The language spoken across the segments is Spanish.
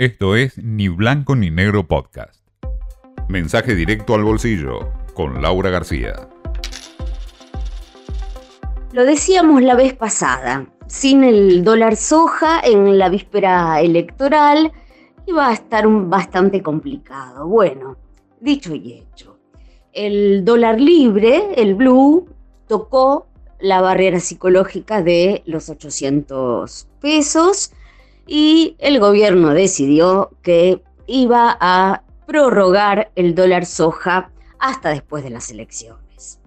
Esto es Ni Blanco ni Negro Podcast. Mensaje directo al bolsillo con Laura García. Lo decíamos la vez pasada, sin el dólar soja en la víspera electoral iba a estar bastante complicado. Bueno, dicho y hecho, el dólar libre, el blue, tocó la barrera psicológica de los 800 pesos y el gobierno decidió que iba a prorrogar el dólar soja hasta después de las elecciones.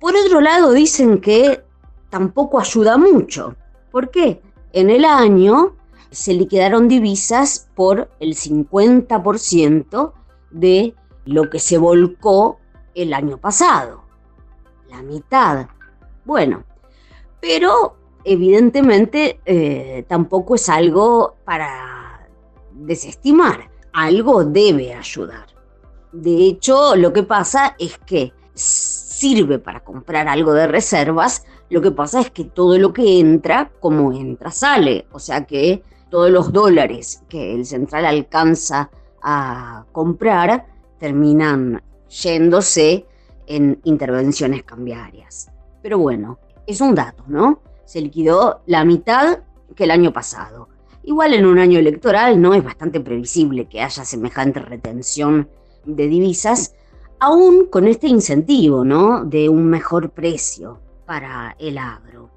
Por otro lado, dicen que tampoco ayuda mucho. ¿Por qué? En el año se liquidaron divisas por el 50% de lo que se volcó el año pasado. La mitad. Bueno, pero evidentemente eh, tampoco es algo para desestimar. Algo debe ayudar. De hecho, lo que pasa es que sirve para comprar algo de reservas, lo que pasa es que todo lo que entra, como entra, sale. O sea que todos los dólares que el central alcanza a comprar terminan yéndose en intervenciones cambiarias. Pero bueno, es un dato, ¿no? Se liquidó la mitad que el año pasado. Igual en un año electoral no es bastante previsible que haya semejante retención de divisas, aún con este incentivo, ¿no? De un mejor precio para el agro.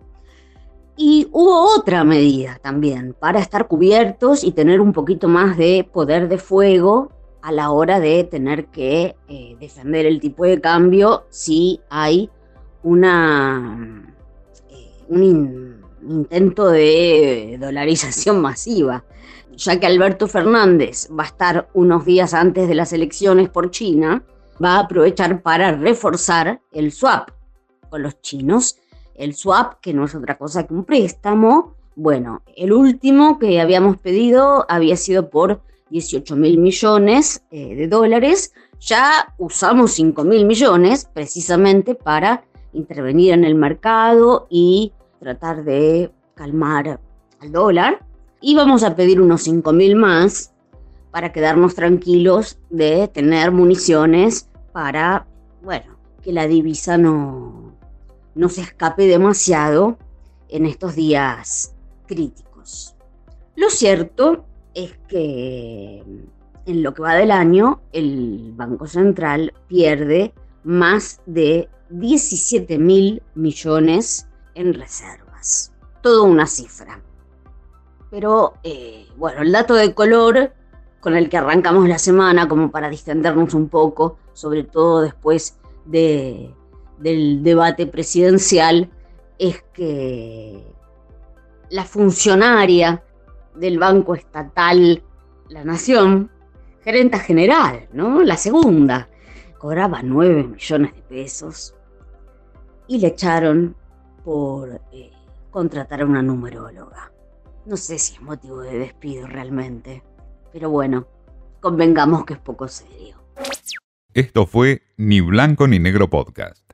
Y hubo otra medida también para estar cubiertos y tener un poquito más de poder de fuego a la hora de tener que eh, defender el tipo de cambio si hay una, un intento de dolarización masiva, ya que Alberto Fernández va a estar unos días antes de las elecciones por China, va a aprovechar para reforzar el swap con los chinos el swap, que no es otra cosa que un préstamo. Bueno, el último que habíamos pedido había sido por 18 mil millones eh, de dólares. Ya usamos 5 mil millones precisamente para intervenir en el mercado y tratar de calmar al dólar. Y vamos a pedir unos 5 mil más para quedarnos tranquilos de tener municiones para, bueno, que la divisa no, no se escape demasiado en estos días críticos. Lo cierto es que en lo que va del año el Banco Central pierde más de 17 mil millones en reservas. Todo una cifra. Pero eh, bueno, el dato de color con el que arrancamos la semana como para distendernos un poco, sobre todo después de del debate presidencial es que la funcionaria del Banco Estatal La Nación, gerenta general, ¿no? La segunda, cobraba 9 millones de pesos y le echaron por eh, contratar a una numeróloga. No sé si es motivo de despido realmente, pero bueno, convengamos que es poco serio. Esto fue Ni Blanco ni Negro Podcast.